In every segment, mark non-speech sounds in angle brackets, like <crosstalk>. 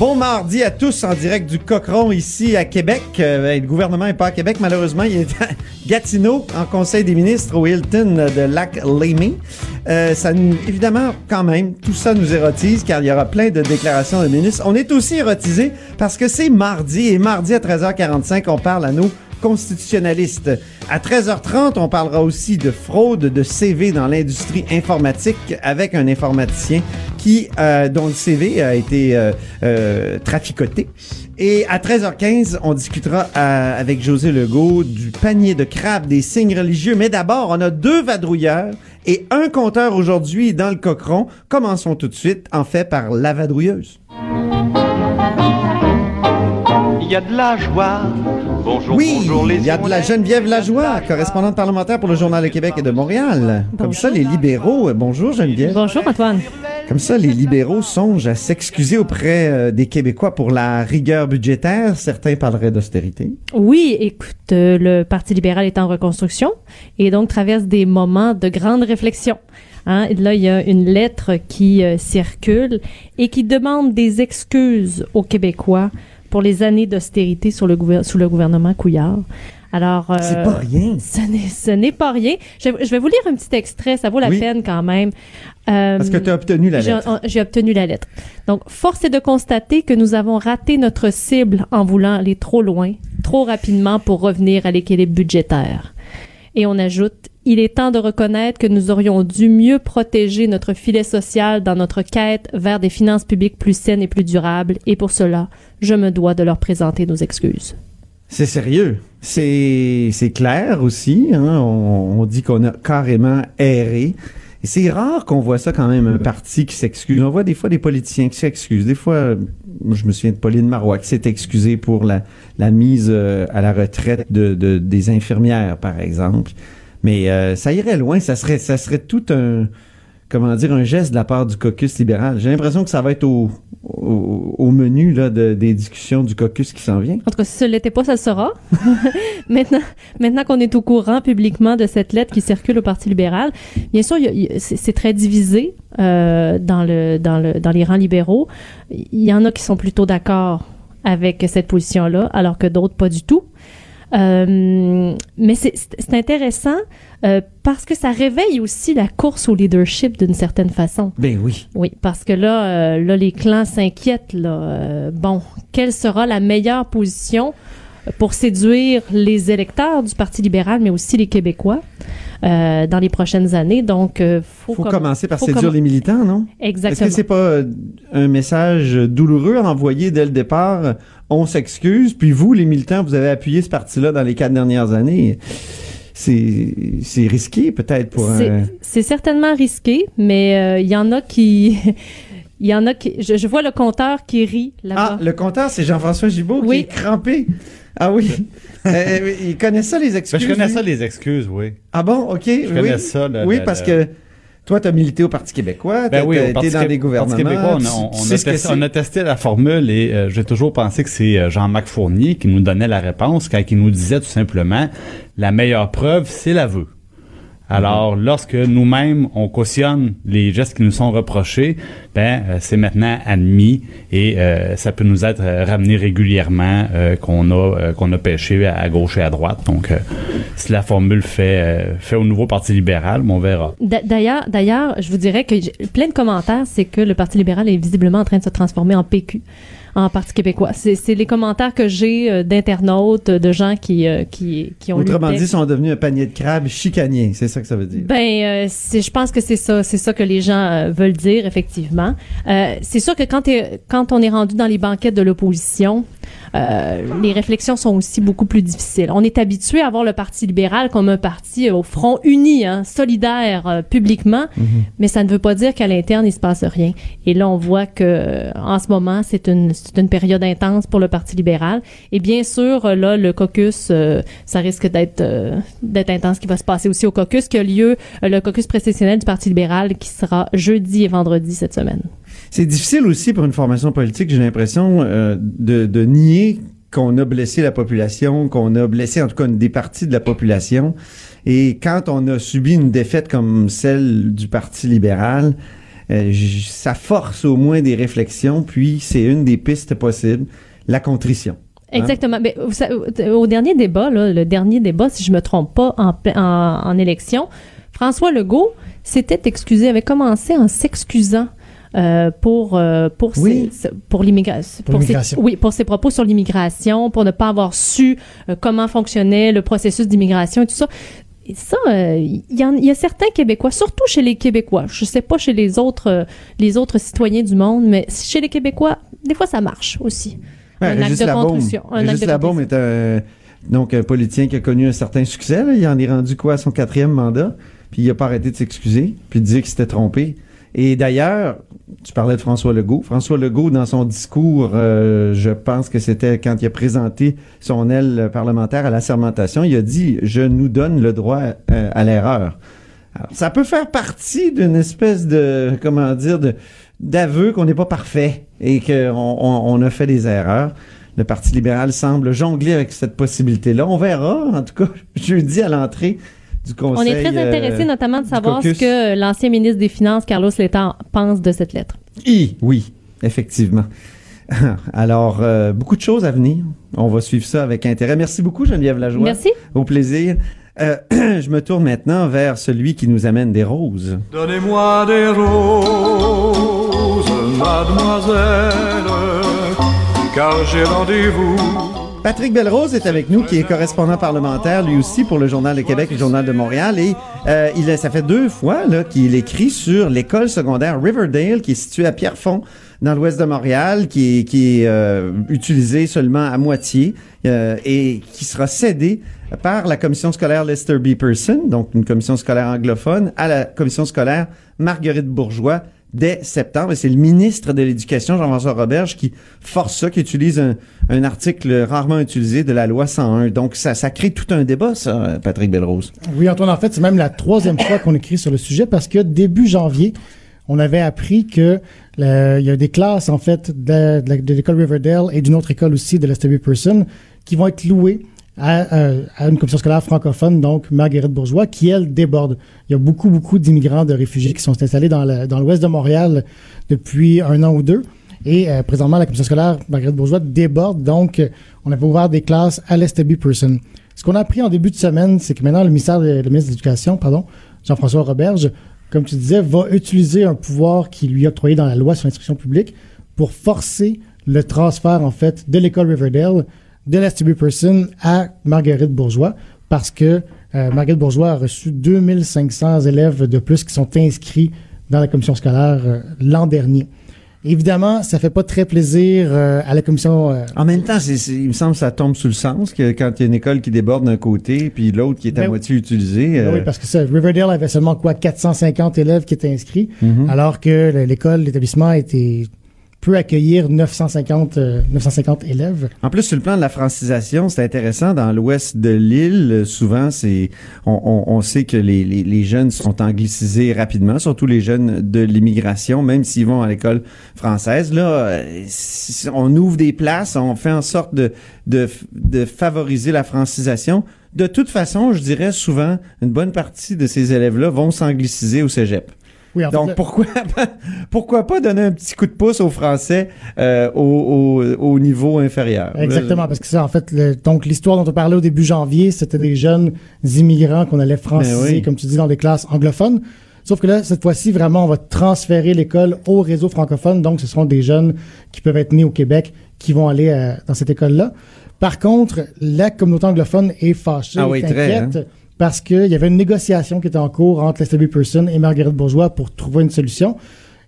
Bon mardi à tous en direct du Cochron ici à Québec. Euh, le gouvernement n'est pas à Québec malheureusement, il est à <laughs> Gatineau en Conseil des ministres au Hilton de Lac Lemay. Euh, ça nous- évidemment quand même tout ça nous érotise car il y aura plein de déclarations de ministres. On est aussi érotisé parce que c'est mardi et mardi à 13h45 on parle à nos constitutionnalistes. À 13h30, on parlera aussi de fraude de CV dans l'industrie informatique avec un informaticien qui euh, dont le CV a été euh, euh, traficoté. Et à 13h15, on discutera euh, avec José Legault du panier de crabes des signes religieux. Mais d'abord, on a deux vadrouilleurs et un compteur aujourd'hui dans le cochon. Commençons tout de suite, en fait, par la vadrouilleuse. Il y a de la joie. Bonjour, Oui, bonjour les il y a de la Geneviève Lajoie, correspondante parlementaire pour le Journal de Québec et de Montréal. Comme ça, les libéraux... euh, Bonjour Geneviève. Bonjour Antoine. Comme ça, les libéraux songent à s'excuser auprès euh, des Québécois pour la rigueur budgétaire. Certains parleraient d'austérité. Oui, écoute, euh, le Parti libéral est en reconstruction et donc traverse des moments de grande réflexion. Hein, et là, il y a une lettre qui euh, circule et qui demande des excuses aux Québécois pour les années d'austérité le sous le gouvernement Couillard. Alors, euh, C'est pas rien. Ce n'est, pas rien. Je, je vais vous lire un petit extrait, ça vaut la Oui. peine quand même. Euh, Parce que tu as obtenu la lettre. J'ai obtenu la lettre. Donc, force est de constater que nous avons raté notre cible en voulant aller trop loin, trop rapidement pour revenir à l'équilibre budgétaire. Et on ajoute, il est temps de reconnaître que nous aurions dû mieux protéger notre filet social dans notre quête vers des finances publiques plus saines et plus durables, et pour cela, je me dois de leur présenter nos excuses. C'est sérieux. C'est clair aussi. Hein? On dit qu'on a carrément erré. Et c'est rare qu'on voit ça quand même, un parti qui s'excuse. On voit des fois des politiciens qui s'excusent. Des fois, je me souviens de Pauline Marois qui s'est excusée pour la, la mise euh, à la retraite de, de- des infirmières, par exemple. Mais euh, ça irait loin. Ça serait, ça serait tout un, comment dire, un geste de la part du caucus libéral. J'ai l'impression que ça va être au, au, au menu là, de- des discussions du caucus qui s'en vient. En tout cas, si ce l'était pas, ça le sera. <laughs> maintenant, maintenant qu'on est au courant publiquement de cette lettre qui circule au Parti libéral, bien sûr, c'est très divisé euh, dans, le, dans, le, dans les rangs libéraux. Il y en a qui sont plutôt d'accord avec cette position-là, alors que d'autres pas du tout. Euh, mais c'est intéressant euh, parce que ça réveille aussi la course au leadership d'une certaine façon. Ben oui. Oui, parce que là, euh, là les clans s'inquiètent. Là, Euh, bon, quelle sera la meilleure position pour séduire les électeurs du Parti libéral, mais aussi les Québécois euh, dans les prochaines années. Donc, euh, faut, faut com- commencer par faut séduire les militants, non? Exactement. Est-ce que c'est pas euh, un message douloureux à envoyer dès le départ? On s'excuse, puis vous, les militants, vous avez appuyé ce parti-là dans les quatre dernières années. C'est risqué peut-être pour C'est- un... C'est certainement risqué, mais euh, il y en a qui... <laughs> Il y en a qui... Je, je vois le compteur qui rit là-bas. Ah, le compteur, c'est Jean-François Gibault Oui. qui est crampé. Ah oui. <laughs> Euh, il connaît ça, les Ben, excuses. je connais lui? ça, les excuses, oui. Ah bon, OK. Je connais oui. ça. le- oui, le- parce le- que toi, tu as milité au Parti québécois, Ben oui, au été Parti, dans des gouvernements. Parti québécois, a testé, on a testé la formule et euh, j'ai toujours pensé que c'est euh, Jean-Marc Fournier qui nous donnait la réponse quand il nous disait tout simplement la meilleure preuve, c'est l'aveu. Alors, lorsque nous-mêmes, on cautionne les gestes qui nous sont reprochés, ben, euh, c'est maintenant admis et euh, ça peut nous être euh, ramené régulièrement euh, qu'on a euh, qu'on a pêché à, gauche et à droite. Donc, si la formule fait fait au nouveau Parti libéral, ben, on verra. D'a- D'ailleurs, d'ailleurs, je vous dirais que plein de commentaires, c'est que le Parti libéral est visiblement en train de se transformer en PQ. En Parti québécois. C'est c'est les commentaires que j'ai euh, d'internautes, de gens qui, euh, qui, qui ont Autrement dit, sont devenus un panier de crabes chicanier. C'est ça que ça veut dire. Ben, euh, c'est- je pense que c'est ça, c'est ça que les gens euh, veulent dire effectivement. Euh, c'est sûr que quand, quand on est rendu dans les banquettes de l'opposition, euh, les réflexions sont aussi beaucoup plus difficiles. On est habitué à voir le Parti libéral comme un parti euh, au front uni, hein, solidaire euh, publiquement, mais ça ne veut pas dire qu'à l'interne il se passe rien. Et là, on voit que euh, en ce moment, c'est une c'est une période intense pour le Parti libéral. Et bien sûr, là, le caucus, euh, ça risque d'être euh, d'être intense. Qui va se passer aussi au caucus qui a lieu, le caucus précessionnel du Parti libéral, qui sera jeudi et vendredi cette semaine. C'est difficile aussi pour une formation politique, j'ai l'impression, euh, de, nier qu'on a blessé la population, qu'on a blessé en tout cas des parties de la population. Et quand on a subi une défaite comme celle du Parti libéral, euh, ça force au moins des réflexions, puis c'est une des pistes possibles, la contrition. Hein? Exactement. Mais savez, au dernier débat, le dernier débat, si je me trompe pas, en élection, François Legault s'était excusé, avait commencé en s'excusant. Euh, pour euh, pour Oui. ses, pour l'immigration Pour l'immigration. oui pour ses propos sur l'immigration pour ne pas avoir su euh, comment fonctionnait le processus d'immigration et tout ça et ça euh, il y, en- il y a certains Québécois surtout chez les Québécois je sais pas chez les autres euh, les autres citoyens du monde mais chez les Québécois des fois ça marche aussi Ouais, un acte de contrition un acte de Labaume est un, donc un politicien qui a connu un certain succès. là. Il en est rendu quoi à son quatrième mandat, puis il n'a pas arrêté de s'excuser, puis de dire qu'il s'était trompé. Et d'ailleurs, tu parlais de François Legault. François Legault, dans son discours, euh, je pense que c'était quand il a présenté son aile parlementaire à la sermentation, il a dit « Je nous donne le droit euh, à l'erreur ». Alors, ça peut faire partie d'une espèce de, comment dire, d'aveu qu'on n'est pas parfait et qu'on on, on a fait des erreurs. Le Parti libéral semble jongler avec cette possibilité-là. On verra, en tout cas, <laughs> jeudi à l'entrée du On est très euh, intéressé notamment de savoir ce que l'ancien ministre des Finances, Carlos Letang, pense de cette lettre. I, oui, effectivement. <laughs> Alors, euh, beaucoup de choses à venir. On va suivre ça avec intérêt. Merci beaucoup, Geneviève Lajoie. Merci. Au plaisir. Euh, <clears throat> je me tourne maintenant vers celui qui nous amène des roses. Donnez-moi des roses, mademoiselle, car j'ai rendez-vous. Patrick Belrose est avec nous, qui est correspondant parlementaire, lui aussi, pour le Journal de Québec et le Journal de Montréal. Et euh, il a, ça fait deux fois qu'il écrit sur l'école secondaire Riverdale, qui est située à Pierrefonds, dans l'ouest de Montréal, qui est, qui est euh, utilisée seulement à moitié euh, et qui sera cédée par la commission scolaire Lester B. Person, donc une commission scolaire anglophone, à la commission scolaire Marguerite Bourgeois dès septembre. C'est le ministre de l'Éducation, Jean-François Roberge, qui force ça, qui utilise un, article rarement utilisé de la loi 101. Donc, ça, crée tout un débat, ça, Patrick Belrose. Oui, Antoine, en fait, c'est même la troisième fois qu'on écrit sur le sujet parce que début janvier, on avait appris que il y a des classes, en fait, de, la- l'école Riverdale et d'une autre école aussi, de l'Estébé Person, qui vont être louées à, euh, à une commission scolaire francophone, donc Marguerite Bourgeois, qui, elle, déborde. Il y a beaucoup, beaucoup d'immigrants, de réfugiés qui sont installés dans l'ouest de Montréal depuis un an ou deux. Et euh, présentement, la commission scolaire Marguerite Bourgeois déborde, donc euh, on avait ouvert des classes à l'Estébé Person. Ce qu'on a appris en début de semaine, c'est que maintenant le ministère de, le ministre de l'Éducation, pardon, Jean-François Roberge, comme tu disais, va utiliser un pouvoir qui lui est octroyé dans la loi sur l'instruction publique pour forcer le transfert, en fait, de l'école Riverdale de l'Estébé Person à Marguerite Bourgeois parce que euh, Marguerite Bourgeois a reçu 2500 élèves de plus qui sont inscrits dans la commission scolaire euh, l'an dernier. Évidemment, ça fait pas très plaisir euh, à la commission. euh, En même temps, il me semble que ça tombe sous le sens que quand il y a une école qui déborde d'un côté, puis l'autre qui est à Ben moitié utilisée. euh, Oui, parce que ça, Riverdale avait seulement quoi 450 élèves qui étaient inscrits, Mhm. alors que le- l'école, l'établissement était peut accueillir 950 euh, 950 élèves. En plus, sur le plan de la francisation, c'est intéressant. Dans l'ouest de l'île, euh, souvent, c'est on, on- on sait que les, les- les jeunes sont anglicisés rapidement, surtout les jeunes de l'immigration, même s'ils vont à l'école française. Là, euh, on ouvre des places, on fait en sorte de, de, de favoriser la francisation. De toute façon, je dirais souvent, une bonne partie de ces élèves-là vont s'angliciser au cégep. Oui, en fait, Donc pourquoi pourquoi pas donner un petit coup de pouce aux Français euh, au, au, au niveau inférieur? Exactement, parce que ça, en fait, le- donc l'histoire dont on parlait au début janvier, c'était des jeunes immigrants qu'on allait franciser, Ben oui. comme tu dis, dans des classes anglophones. Sauf que là, cette fois-ci, vraiment, on va transférer l'école au réseau francophone. Donc, ce seront des jeunes qui peuvent être nés au Québec qui vont aller euh, dans cette école-là. Par contre, la communauté anglophone est fâchée, Ah oui, est très, hein. Parce qu'il y avait une négociation qui était en cours entre Lester B. Pearson et Marguerite Bourgeois pour trouver une solution.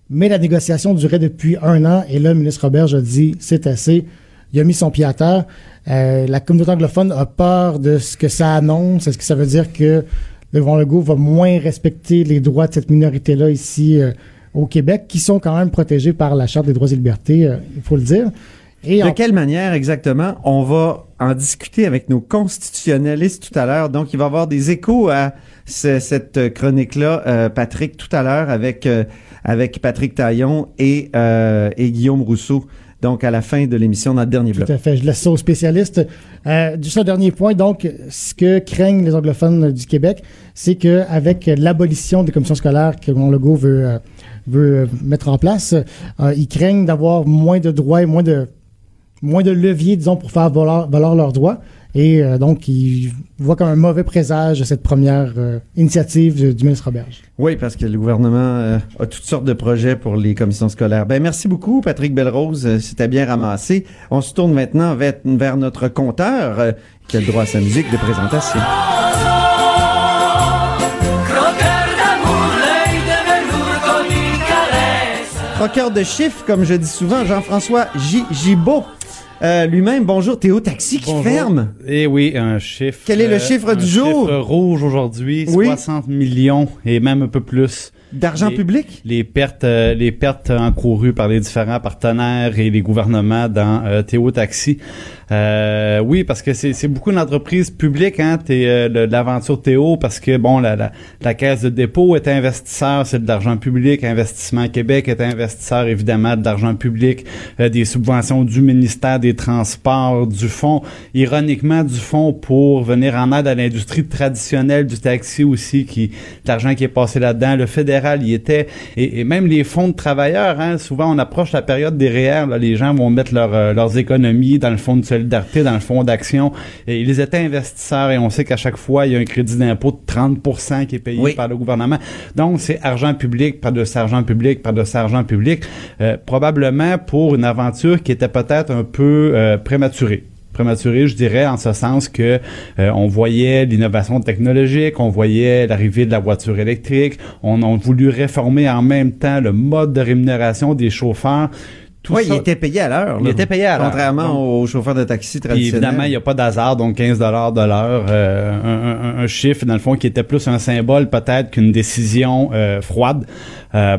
Mais la négociation durait depuis un an et là, le ministre Roberge a dit c'est assez. Il a mis son pied à terre. Euh, la communauté anglophone a peur de ce que ça annonce. Est-ce que ça veut dire que le gouvernement Legault va moins respecter les droits de cette minorité-là ici euh, au Québec, qui sont quand même protégés par la Charte des droits et libertés, euh, il faut le dire? Et De quelle manière exactement On va en discuter avec nos constitutionnalistes tout à l'heure? Donc, il va y avoir des échos à ce- cette chronique-là, euh, Patrick, tout à l'heure avec euh, avec Patrick Taillon et, euh, et Guillaume Rousseau. Donc, à la fin de l'émission, le dernier bloc. Tout à fait. Je laisse ça aux spécialistes. Juste un dernier point. Donc, ce que craignent les anglophones du Québec, c'est que avec l'abolition des commissions scolaires que mon Legault veut, veut mettre en place, ils craignent d'avoir moins de droits et moins de moins de leviers, disons, pour faire valoir, leurs droits. Et euh, donc, ils voient comme un mauvais présage cette première euh, initiative du, ministre Roberge. Oui, parce que le gouvernement euh, a toutes sortes de projets pour les commissions scolaires. Ben merci beaucoup, Patrick Belrose. C'était bien ramassé. On se tourne maintenant vers, notre compteur qui a le droit à sa musique de présentation. Croqueur de chiffres, comme je dis souvent, Jean-François. Gibault. Euh, Lui-même, bonjour, Théo Taxi qui Bonjour. ferme. Eh oui, un chiffre. Quel est le euh, chiffre un du jour? chiffre rouge aujourd'hui, Oui. 60 millions et même un peu plus. D'argent public? Les pertes, euh, les pertes encourues par les différents partenaires et les gouvernements dans euh, Théo Taxi. Euh, oui, parce que c'est beaucoup d'entreprises publiques, hein, t'es, euh, l'aventure Théo, parce que bon, la, la, la caisse de dépôt est investisseur, c'est de l'argent public. Investissement Québec est investisseur, évidemment, de l'argent public, euh, des subventions du ministère des Transports, du fonds, ironiquement, du fonds pour venir en aide à l'industrie traditionnelle du taxi aussi, qui l'argent qui est passé là-dedans. Le fédéral y était, et, et même les fonds de travailleurs. Hein, souvent, on approche la période des REER, là, les gens vont mettre leur, euh, leurs économies dans le fonds de solidarité, dans le fonds d'action. Et ils étaient investisseurs et on sait qu'à chaque fois, il y a un crédit d'impôt de 30 qui est payé Oui. par le gouvernement. Donc, c'est argent public, par de cet argent public, par de cet argent public, euh, probablement pour une aventure qui était peut-être un peu euh, prématurée prématurée, je dirais, en ce sens que euh, on voyait l'innovation technologique, on voyait l'arrivée de la voiture électrique, on a voulu réformer en même temps le mode de rémunération des chauffeurs. Tout ça- il était payé à l'heure. Il était payé à l'heure. Contrairement aux chauffeurs de taxi traditionnels. évidemment, il n'y a pas d'hasard, donc 15 dollars de l'heure, euh, un, un- un chiffre dans le fond qui était plus un symbole peut-être qu'une décision euh, froide. Euh,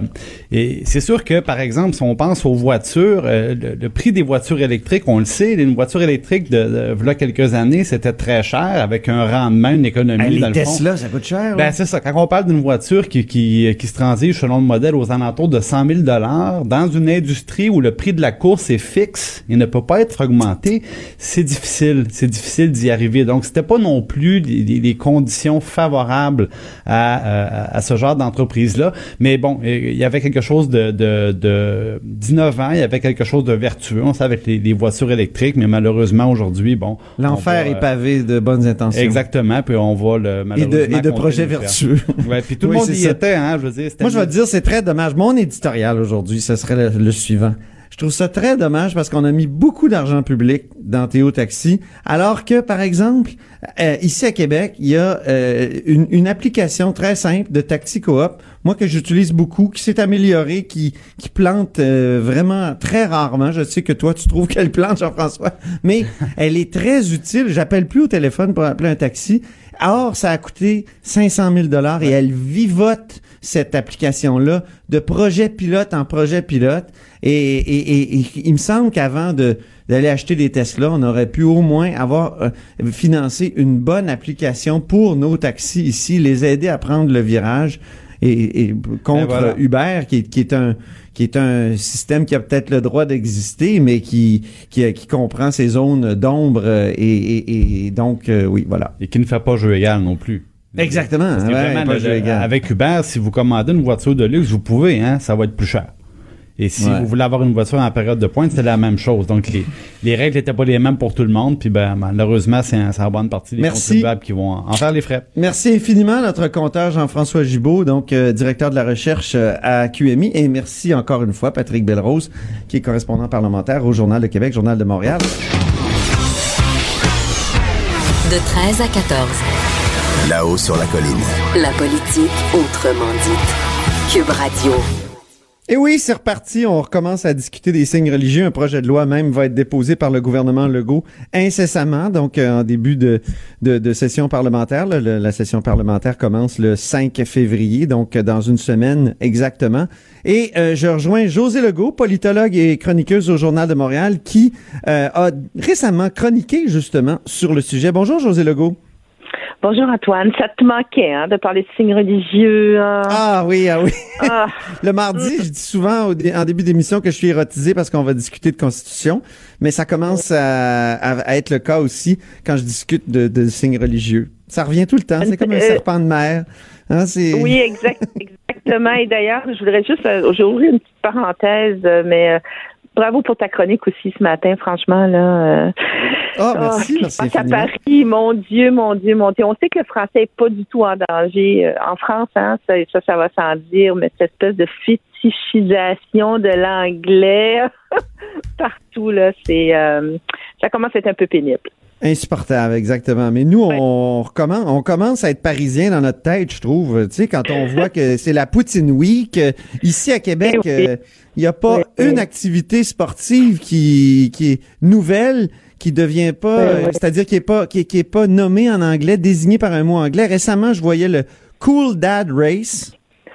et c'est sûr que, par exemple, si on pense aux voitures, euh, le, le prix des voitures électriques, on le sait, une voiture électrique de, de voilà quelques années, c'était très cher avec un rendement, une économie Hey, dans les le fond. Tesla, ça coûte cher. Ben, là. c'est ça. Quand on parle d'une voiture qui, qui, qui se transige selon le modèle aux alentours de 100 000 dans une industrie où le prix de la course est fixe et ne peut pas être augmenté, c'est difficile. C'est difficile d'y arriver. Donc, c'était pas non plus les conditions favorables à, à, à ce genre d'entreprise-là. Mais bon, euh, il y avait quelque chose de, de, de d'innovant, il y avait quelque chose de vertueux. On sait avec les, les voitures électriques, mais malheureusement, aujourd'hui, bon. L'enfer est pavé de bonnes intentions. Exactement, puis on va le Et de, malheureusement et de projets vertueux. Ouais, puis tout Oui, le monde y ça. était, hein, je veux dire. Moi, je vais te dire, c'est très dommage. Mon éditorial aujourd'hui, ce serait le, le suivant. Je trouve ça très dommage parce qu'on a mis beaucoup d'argent public dans Théo Taxi, alors que, par exemple, euh, ici à Québec, il y a euh, une, une application très simple de taxi coop, moi que j'utilise beaucoup, qui s'est améliorée, qui, qui plante euh, vraiment très rarement. Je sais que toi, tu trouves qu'elle plante, Jean-François, mais <laughs> elle est très utile. J'appelle plus au téléphone pour appeler un taxi. Or, ça a coûté 500 000 dollars et elle vivote cette application-là de projet pilote en projet pilote. Et, et- et- il me semble qu'avant de d'aller acheter des Tesla, on aurait pu au moins avoir euh, financé une bonne application pour nos taxis ici, les aider à prendre le virage. Et, et contre Ben voilà. Uber, qui est, qui est un qui est un système qui a peut-être le droit d'exister, mais qui, qui qui comprend ces zones d'ombre euh, et, et, et donc euh, oui, voilà. Et qui ne fait pas jeu égal non plus. Exactement. Parce que ouais, vraiment, pas le- jeu le- égal. avec Uber, si vous commandez une voiture de luxe, vous pouvez, hein, ça va être plus cher. Et si Ouais. vous voulez avoir une voiture en période de pointe, c'est la même chose. Donc, les, les règles n'étaient pas les mêmes pour tout le monde. Puis, ben, malheureusement, c'est en bonne partie des Merci. contribuables qui vont en faire les frais. Merci infiniment, notre compteur Jean-François Gibault, donc euh, directeur de la recherche euh, à QMI. Et merci encore une fois, Patrick Belrose, qui est correspondant parlementaire au Journal de Québec, Journal de Montréal. De 13 à 14. Là-haut sur la colline. La politique autrement dite. Cube Radio. Et oui, c'est reparti. On recommence à discuter des signes religieux. Un projet de loi même va être déposé par le gouvernement Legault incessamment, donc euh, en début de, de, session parlementaire. la session parlementaire commence le 5 février, donc euh, dans une semaine exactement. Et euh, je rejoins José Legault, politologue et chroniqueuse au Journal de Montréal, qui a récemment chroniqué justement sur le sujet. Bonjour José Legault. Bonjour Antoine, ça te manquait hein, de parler de signes religieux. hein? Ah oui, ah oui. Ah. <laughs> Le mardi, je dis souvent au dé- en début d'émission que je suis érotisé parce qu'on va discuter de constitution, mais ça commence à, être le cas aussi quand je discute de, de signes religieux. Ça revient tout le temps, c'est comme un Euh, serpent de mer. Hein. Oui, exact, exactement. Et d'ailleurs, je voudrais juste, euh, j'ai ouvert une petite parenthèse, euh, mais euh, bravo pour ta chronique aussi ce matin, franchement là. euh, Ah, merci, qui merci passe à. Paris, mon Dieu, mon Dieu, mon Dieu. On sait que le français est pas du tout en danger. Euh, En France, hein, ça, ça, ça va sans dire, mais cette espèce de fétichisation de l'anglais <laughs> partout, là, c'est euh, ça commence à être un peu pénible. Insupportable, exactement. Mais nous, on, recommence, on commence à être parisien dans notre tête, je trouve. Tu sais, quand on voit que <laughs> c'est la Poutine Week, ici à Québec, Eh oui. euh, il n'y a pas Oui, une activité sportive qui, qui est nouvelle, qui devient pas, Oui, euh, c'est-à-dire qui est pas, qui, qui est pas nommée en anglais, désignée par un mot anglais. Récemment, je voyais le Cool Dad Race,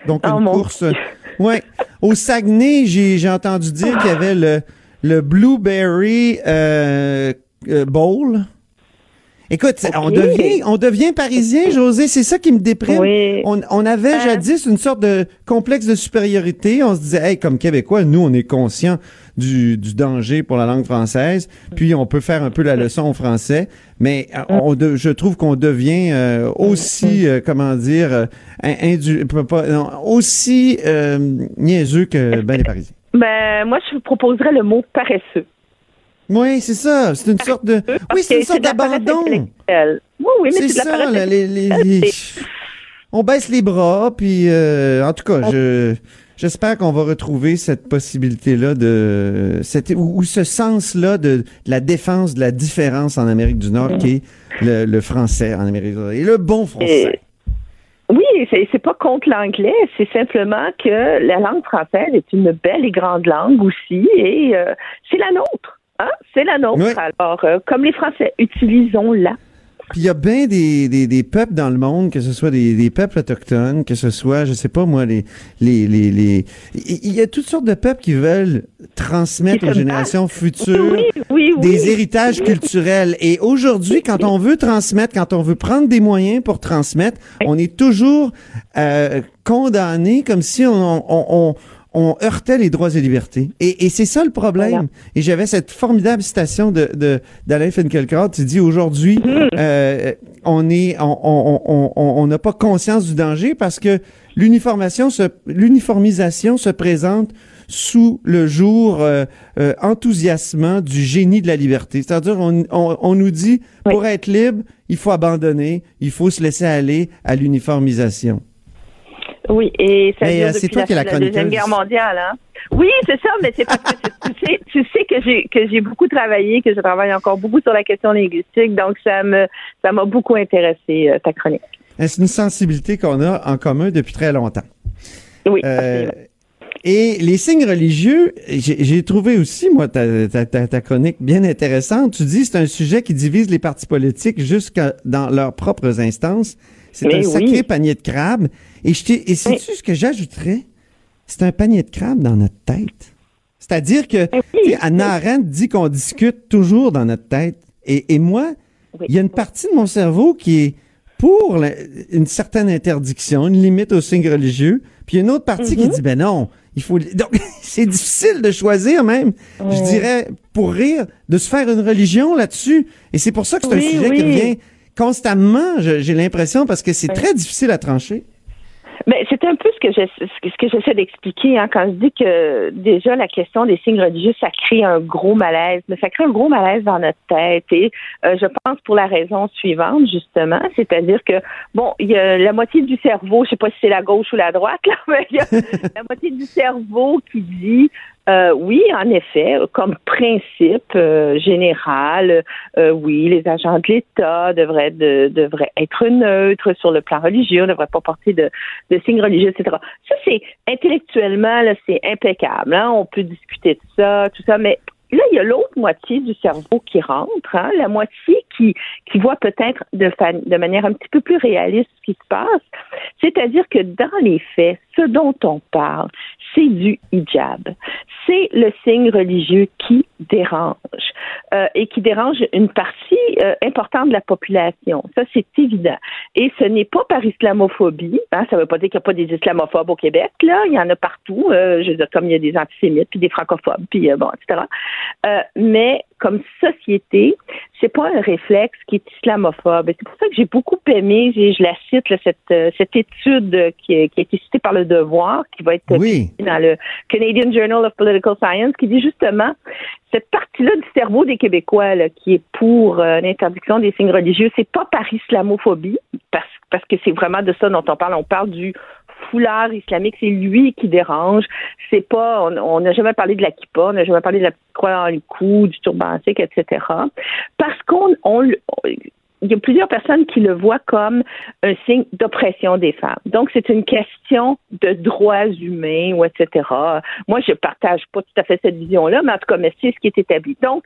donc Oh, une course. Ouais. Au Saguenay, j'ai j'ai entendu dire qu'il y avait le le Blueberry euh, euh, Bowl. Écoute, on devient on devient parisien, José, c'est ça qui me déprime. Oui. On, on avait Hein? jadis une sorte de complexe de supériorité. On se disait, hey, comme Québécois, nous, on est conscients du, du danger pour la langue française, puis on peut faire un peu la leçon au français. Mais euh, on je trouve qu'on devient euh, aussi, euh, comment dire, euh, indu- pas- non, aussi euh, niaiseux que ben les Parisiens. Ben, moi, je vous proposerais le mot paresseux. Oui, c'est ça. C'est une sorte de. Oui, c'est une sorte la d'abandon. Oui, oui, mais C'est la ça, là, les, <laughs> on baisse les bras, puis euh, en tout cas, je j'espère qu'on va retrouver cette possibilité-là de cette ou, ou ce sens-là de, de la défense de la différence en Amérique du Nord, qui est le, le français en Amérique du Nord et le bon français. Oui, c'est c'est pas contre l'anglais, c'est simplement que la langue française est une belle et grande langue aussi, et euh, c'est la nôtre. Hein? C'est la nôtre. Oui. Alors, euh, comme les Français, utilisons-la. Puis il y a bien des, des, des peuples dans le monde, que ce soit des, des peuples autochtones, que ce soit, je sais pas moi, les les les les, il y a toutes sortes de peuples qui veulent transmettre aux générations futures Oui, oui, oui. des héritages culturels. Et aujourd'hui, quand on veut transmettre, quand on veut prendre des moyens pour transmettre, on est toujours euh, condamné comme si on, on, on, on heurtait les droits et libertés. Et, et c'est ça le problème. Voilà. Et j'avais cette formidable citation de de- d'Alain Finkielkraut. Tu dis aujourd'hui, Mm-hmm. euh, on est, on on on on- on n'a pas conscience du danger parce que l'uniformation se l'uniformisation se présente sous le jour euh, euh, enthousiasmant du génie de la liberté. C'est-à-dire, on, on, on nous dit, Oui. pour être libre, il faut abandonner, il faut se laisser aller à l'uniformisation. Oui, et ça Mais, dure euh, depuis toi qui es la la Deuxième. Guerre mondiale, hein? Oui, c'est ça, mais c'est parce que tu- sais, tu sais que j'ai que j'ai beaucoup travaillé, que je travaille encore beaucoup sur la question linguistique, donc ça me ça m'a beaucoup intéressé euh, ta chronique. C'est une sensibilité qu'on a en commun depuis très longtemps? Oui. Euh, et les signes religieux, j'ai trouvé aussi, moi, ta, ta, ta, ta chronique bien intéressante. Tu dis c'est un sujet qui divise les partis politiques jusqu'à dans leurs propres instances. C'est un oui. sacré panier de crabes. Et, et sais-tu ce que j'ajouterais? C'est un panier de crabes dans notre tête. C'est-à-dire que Eh oui. Anna Arendt dit qu'on discute toujours dans notre tête. Et, et moi, Oui. il y a une partie de mon cerveau qui est pour la- une certaine interdiction, une limite aux signes religieux, puis il y a une autre partie qui Mhm. dit ben non, il faut donc <laughs> c'est difficile de choisir même, je dirais pour rire de se faire une religion là-dessus et c'est pour ça que c'est un Oui, sujet qui revient constamment, j'ai l'impression parce que c'est très difficile à trancher. C'est un peu ce que je, ce que j'essaie d'expliquer hein, quand je dis que déjà la question des signes religieux, ça crée un gros malaise, mais ça crée un gros malaise dans notre tête. Et euh, je pense pour la raison suivante justement, c'est-à-dire que bon, il y a la moitié du cerveau, je sais pas si c'est la gauche ou la droite là, <laughs> mais il y a la moitié du cerveau qui dit euh, oui, en effet, comme principe euh, général, euh, oui, les agents de l'État devraient, de, devraient être neutres sur le plan religieux, ne devraient pas porter de, de signes religieux, etc. Ça, c'est intellectuellement, là, c'est impeccable. Hein? On peut discuter de ça, tout ça, mais Là, il y a l'autre moitié du cerveau qui rentre, hein, la moitié qui, qui voit peut-être de, de manière un petit peu plus réaliste ce qui se passe. C'est-à-dire que dans les faits, ce dont on parle, c'est du hijab. C'est le signe religieux qui dérange euh, et qui dérange une partie euh, importante de la population. Ça, c'est évident. Et ce n'est pas par islamophobie. Hein, ça ne veut pas dire qu'il n'y a pas des islamophobes au Québec. Là, il y en a partout. Euh, je veux dire, comme il y a des antisémites puis des francophobes puis bon, etc. mais comme société, c'est pas un réflexe qui est islamophobe. C'est pour ça que j'ai beaucoup aimé, je la cite, cette, cette étude qui, qui a été citée par le Devoir, qui va être oui. dans le Canadian Journal of Political Science, qui dit justement cette partie-là du cerveau des Québécois là, qui est pour euh, l'interdiction des signes religieux, c'est pas par islamophobie, parce, parce que c'est vraiment de ça dont on parle. On parle du foulard islamique, c'est lui qui dérange. C'est pas, on n'a jamais parlé de la kippa, on n'a jamais parlé de la croix dans le cou, du turban etc. Parce qu'on, on, il y a plusieurs personnes qui le voient comme un signe d'oppression des femmes. Donc, c'est une question de droits humains ou etc. Moi, je partage pas tout à fait cette vision-là, mais en tout cas, mais c'est ce qui est établi. Donc,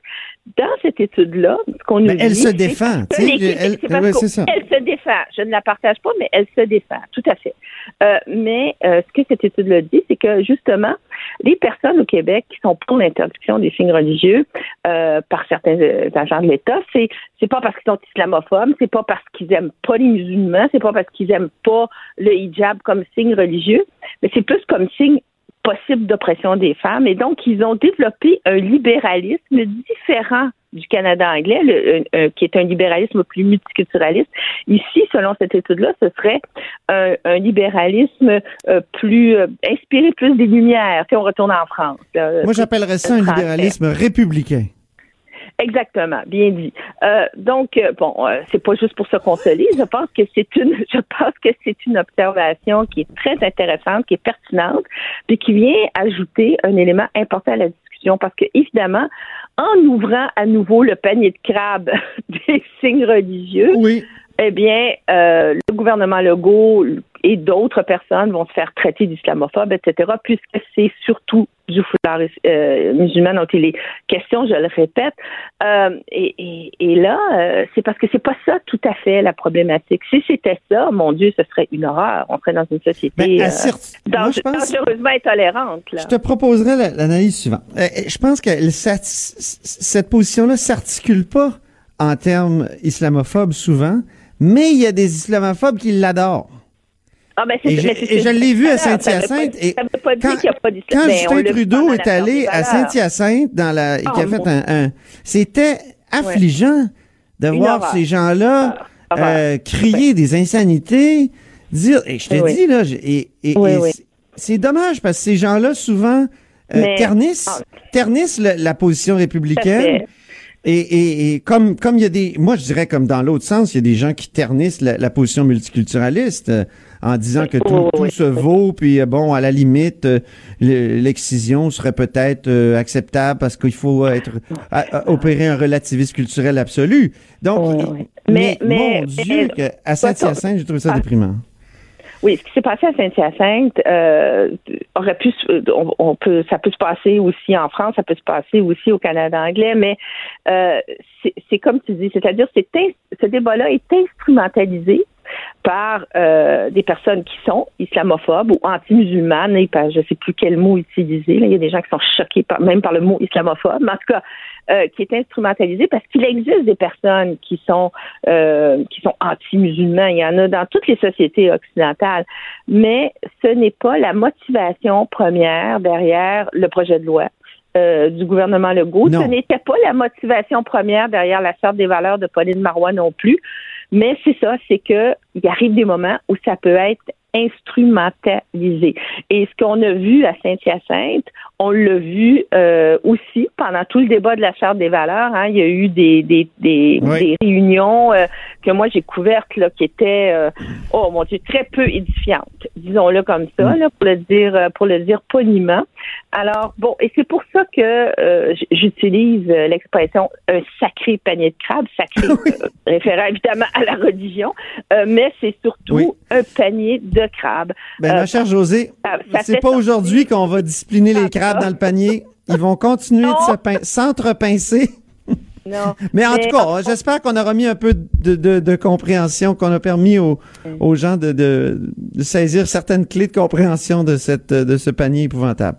dans cette étude-là, ce qu'on nous elle dit, se défend. Elle, elle, ça. elle se défend. Je ne la partage pas, mais elle se défend. Tout à fait. Euh, mais euh, ce que cette étude-là dit, c'est que justement, les personnes au Québec qui sont pour l'interdiction des signes religieux euh, par certains agents de l'État, c'est c'est pas parce qu'ils sont islamophobes, c'est pas parce qu'ils aiment pas les musulmans, c'est pas parce qu'ils aiment pas le hijab comme signe religieux, mais c'est plus comme signe possible d'oppression des femmes. Et donc, ils ont développé un libéralisme différent du Canada anglais, le, qui est un libéralisme plus multiculturaliste. Ici, selon cette étude-là, ce serait un, un libéralisme euh, plus euh, inspiré plus des Lumières. Si on retourne en France. Moi, j'appellerais ça un libéralisme républicain. Exactement, bien dit. Euh, donc, euh, bon, euh, c'est pas juste pour se consoler. Je pense que c'est une, <laughs> je pense que c'est une observation qui est très intéressante, qui est pertinente, puis qui vient ajouter un élément important à la discussion, parce que évidemment, en ouvrant à nouveau le panier de crabe <laughs> des signes religieux, oui. eh bien, euh, le gouvernement Legault et d'autres personnes vont se faire traiter d'islamophobes, etc., puisque c'est surtout du foulard euh, musulman dont il est question, je le répète. Euh, et, et, et, là, euh, c'est parce que c'est pas ça tout à fait la problématique. Si c'était ça, mon Dieu, ce serait une horreur. On serait dans une société Ben, à certes- moi, je pense- dangereusement intolérante. Là. Je te proposerais la- l'analyse suivante. Je pense que cette position-là s'articule pas en termes islamophobes souvent, mais il y a des islamophobes qui l'adorent. Ah, ben, Et je, et l'ai vu à Saint-Hyacinthe. Et Ça veut pas dire quand, qu'il n'y a pas d'islam. quand on Justin Trudeau est allé à. Saint-Hyacinthe dans la, et qui a Ah, fait un, un- c'était affligeant de voir ces gens-là Ah, euh, crier des insanités, dire, et je te dis là, et, c'est- dommage parce que ces gens-là souvent euh, ternissent, Ah. ternissent la position républicaine. Et, et, et comme comme il y a des, moi je dirais comme dans l'autre sens, il y a des gens qui ternissent la, la position multiculturaliste euh, en disant que tout, se vaut, puis euh, bon à la limite euh, le- l'excision serait peut-être euh, acceptable parce qu'il faut être à- à opérer un relativisme culturel absolu. Donc, mais, mon Dieu, mais- à Saint-Hyacinthe, j'ai trouvé ça Ah. déprimant. Oui, ce qui s'est passé à Saint-Hyacinthe euh, aurait pu, on, on peut, ça peut se passer aussi en France, ça peut se passer aussi au Canada anglais, mais euh, c'est comme tu dis, c'est-à-dire c'est ce débat-là est instrumentalisé par euh, des personnes qui sont islamophobes ou anti-musulmanes, et par- je ne sais plus quel mot utiliser. Là, il y a des gens qui sont choqués par, même par le mot islamophobe, mais en tout cas, euh, qui est instrumentalisé parce qu'il existe des personnes qui sont euh, qui sont anti-musulmans. Il y en a dans toutes les sociétés occidentales, mais ce n'est pas la motivation première derrière le projet de loi. Euh, du gouvernement Legault. Non. Ce n'était pas la motivation première derrière la charte des valeurs de Pauline Marois non plus. Mais c'est ça, c'est que il arrive des moments où ça peut être instrumentalisé. Et ce qu'on a vu à Saint-Hyacinthe, on l'a vu euh, aussi pendant tout le débat de la Charte des valeurs. Hein, il y a eu des, des, des, Oui. des réunions euh, que moi j'ai couvertes là, qui étaient, euh, oh mon Dieu, très peu édifiantes. Disons-le comme ça, là, pour le dire, euh, pour le dire poliment. Alors bon, et c'est pour ça que euh, j'utilise euh, l'expression un sacré panier de crabes, sacré <laughs> euh, référant évidemment à la religion, euh, mais c'est surtout Oui. un panier de crabes. Ben, Euh, ma chère Josée, ça c'est pas aujourd'hui qu'on va discipliner les crabes dans le panier. Ils vont continuer de s'entrepincer. Non. <laughs> Mais en tout cas, j'espère qu'on aura mis un peu de, de- de compréhension, qu'on a permis aux, aux gens de, de- de saisir certaines clés de compréhension de, cette, de ce panier épouvantable.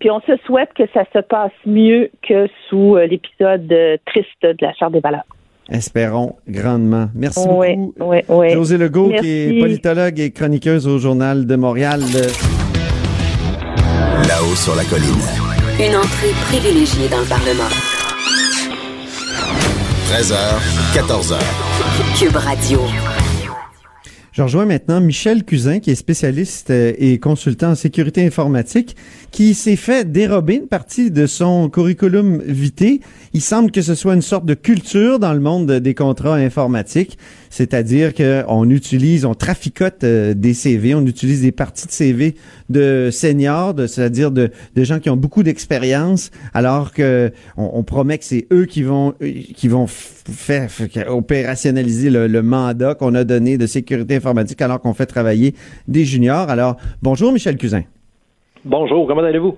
Puis on se souhaite que ça se passe mieux que sous euh, l'épisode euh, triste de la Charte des valeurs. Espérons grandement. Merci Oui, beaucoup. oui, oui. José Legault, qui est politologue et chroniqueuse au Journal de Montréal. Là-haut sur la colline. Une entrée privilégiée dans le Parlement. 13h, 14h. Cube Radio. Je rejoins maintenant Michel Cousin, qui est spécialiste euh, et consultant en sécurité informatique, qui s'est fait dérober une partie de son curriculum vitae. Il semble que ce soit une sorte de culture dans le monde des contrats informatiques, c'est-à-dire qu'on utilise, on traficote euh, des CV, on utilise des parties de CV de seniors, c'est-à-dire de, de gens qui ont beaucoup d'expérience, alors que on, on promet que c'est eux qui vont euh, qui vont faire, opérationnaliser le, le mandat qu'on a donné de sécurité informatique, alors qu'on fait travailler des juniors. Alors, bonjour Michel Cousin. Bonjour, comment allez-vous?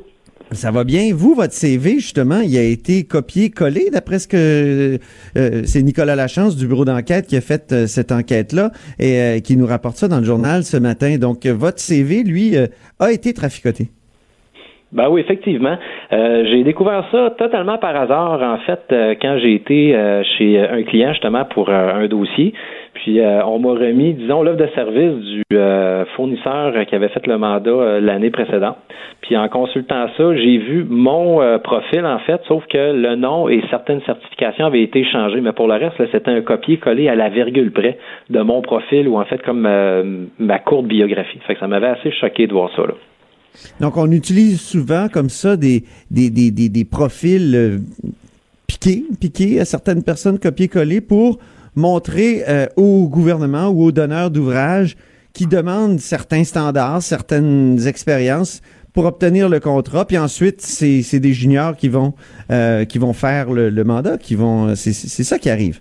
Ça va bien. Vous, votre CV, justement, il a été copié-collé d'après ce que euh, c'est Nicolas Lachance du bureau d'enquête qui a fait euh, cette enquête-là et euh, qui nous rapporte ça dans le journal ce matin. Donc, euh, votre CV, lui, a été traficoté. Ben oui, effectivement. Euh, j'ai découvert ça totalement par hasard, en fait, euh, quand j'ai été euh, chez un client justement pour euh, un dossier. Puis euh, on m'a remis, disons, l'offre de service du euh, fournisseur qui avait fait le mandat euh, l'année précédente. Puis en consultant ça, j'ai vu mon euh, profil, en fait, sauf que le nom et certaines certifications avaient été changées. Mais pour le reste, c'était un copier-coller à la virgule près de mon profil ou en fait comme euh, ma courte biographie. Fait que ça m'avait assez choqué de voir ça. Là. Donc, on utilise souvent comme ça des, des, des, des, des profils euh, piqués, piqués à certaines personnes, copier-coller, pour montrer euh, au gouvernement ou aux donneurs d'ouvrage qui demandent certains standards, certaines expériences pour obtenir le contrat. Puis ensuite, c'est des juniors qui vont, euh, qui vont faire le, mandat, qui vont. C'est ça qui arrive.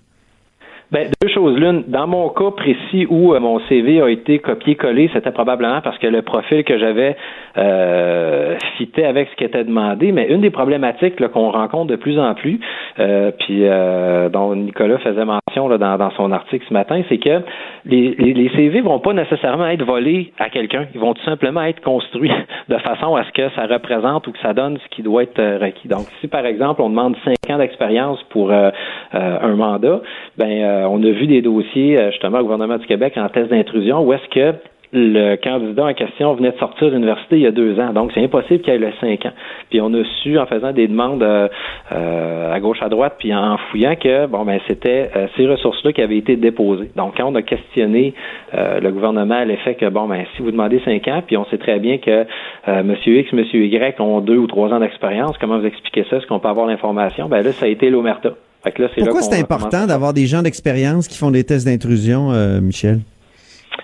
Ben, deux choses l'une. Dans mon cas précis où mon CV a été copié-collé, c'était probablement parce que le profil que j'avais euh, fitait avec ce qui était demandé. Mais une des problématiques qu'on rencontre de plus en plus, euh, puis euh, dont Nicolas faisait mention là, dans, dans son article ce matin, c'est que les, les, les CV vont pas nécessairement être volés à quelqu'un. Ils vont tout simplement être construits <laughs> de façon à ce que ça représente ou que ça donne ce qui doit être euh, requis. Donc, si par exemple on demande cinq ans d'expérience pour euh, euh, un mandat, ben euh, on a vu des dossiers justement au gouvernement du Québec en test d'intrusion où est-ce que le candidat en question venait de sortir de l'université il y a deux ans. Donc, c'est impossible qu'il ait le cinq ans. Puis, on a su, en faisant des demandes euh, euh, à gauche, à droite, puis en fouillant que, bon, ben, c'était euh, ces ressources-là qui avaient été déposées. Donc, quand on a questionné euh, le gouvernement à l'effet que, bon, ben, si vous demandez cinq ans, puis on sait très bien que euh, Monsieur X, Monsieur Y ont deux ou trois ans d'expérience, comment vous expliquez ça? Est-ce qu'on peut avoir l'information? Ben là, ça a été l'omerta. Pourquoi c'est important d'avoir des gens d'expérience qui font des tests d'intrusion, euh, Michel?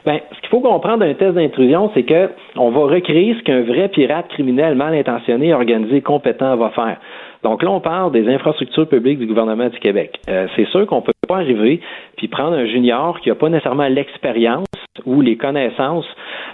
Ben, ce qu'il faut comprendre d'un test d'intrusion, c'est que on va recréer ce qu'un vrai pirate criminel mal intentionné, organisé, compétent va faire. Donc là, on parle des infrastructures publiques du gouvernement du Québec. Euh, c'est sûr qu'on peut pas arriver puis prendre un junior qui n'a pas nécessairement l'expérience ou les connaissances